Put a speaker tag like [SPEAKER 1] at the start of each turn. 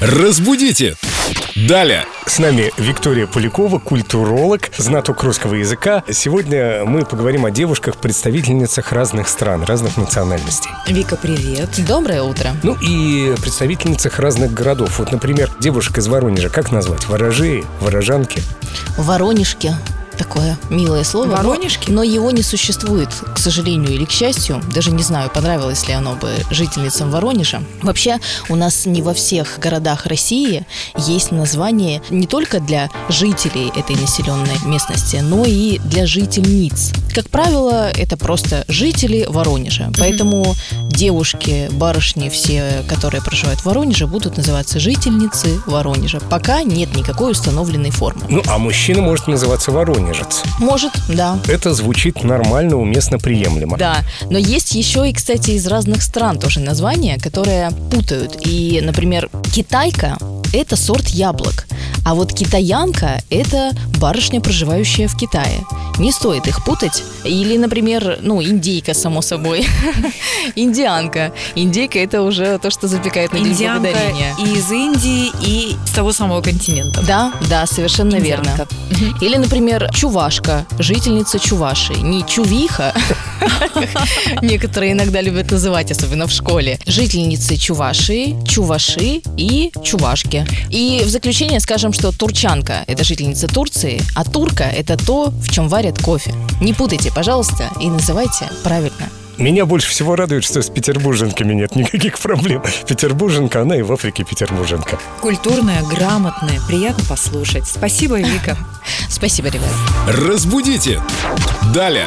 [SPEAKER 1] Разбудите! Далее!
[SPEAKER 2] С нами Виктория Полякова, культуролог, знаток русского языка. Сегодня мы поговорим о девушках, представительницах разных стран, разных национальностей.
[SPEAKER 3] Вика, привет.
[SPEAKER 4] Доброе утро.
[SPEAKER 2] Ну и представительницах разных городов. Вот, например, девушка из Воронежа, как назвать? Ворожеи, ворожанки?
[SPEAKER 4] Воронежки. Такое милое слово. но-
[SPEAKER 3] Воронежки?
[SPEAKER 4] Но, его не существует, к сожалению или к счастью. Даже не знаю, понравилось ли оно бы жительницам Воронежа. Вообще, у нас не во всех городах России есть название не только для жителей этой населенной местности, но и для жительниц. Как правило, это просто жители Воронежа. Поэтому девушки, барышни, все, которые проживают в Воронеже, будут называться жительницы Воронежа. Пока нет никакой установленной формы.
[SPEAKER 2] Ну, а мужчина может называться воронежец.
[SPEAKER 4] Может, да.
[SPEAKER 2] Это звучит нормально, уместно, приемлемо.
[SPEAKER 4] Да, но есть еще и, кстати, из разных стран тоже названия, которые путают. И, например, китайка – это сорт яблок, а вот китаянка – это барышня, проживающая в Китае. Не стоит их путать. Или, например, ну, индейка, само собой. Индианка. Индейка – это уже то, что запекают на День Благодарения.
[SPEAKER 3] и из Индии, и с того самого континента.
[SPEAKER 4] Да, да, совершенно верно. Или, например, чувашка, жительница Чуваши. Не чувиха, некоторые иногда любят называть, особенно в школе. Жительницы Чуваши, Чуваши и Чувашки. И в заключение скажем, что турчанка – это жительница Турции, а турка – это то, в чем варят кофе. Не путайте, пожалуйста, и называйте правильно.
[SPEAKER 2] Меня больше всего радует, что с петербурженками нет никаких проблем. Петербурженка, она и в Африке петербурженка.
[SPEAKER 3] Культурная, грамотная, приятно послушать. Спасибо, Вика.
[SPEAKER 4] Спасибо, ребят.
[SPEAKER 1] Разбудите! Далее!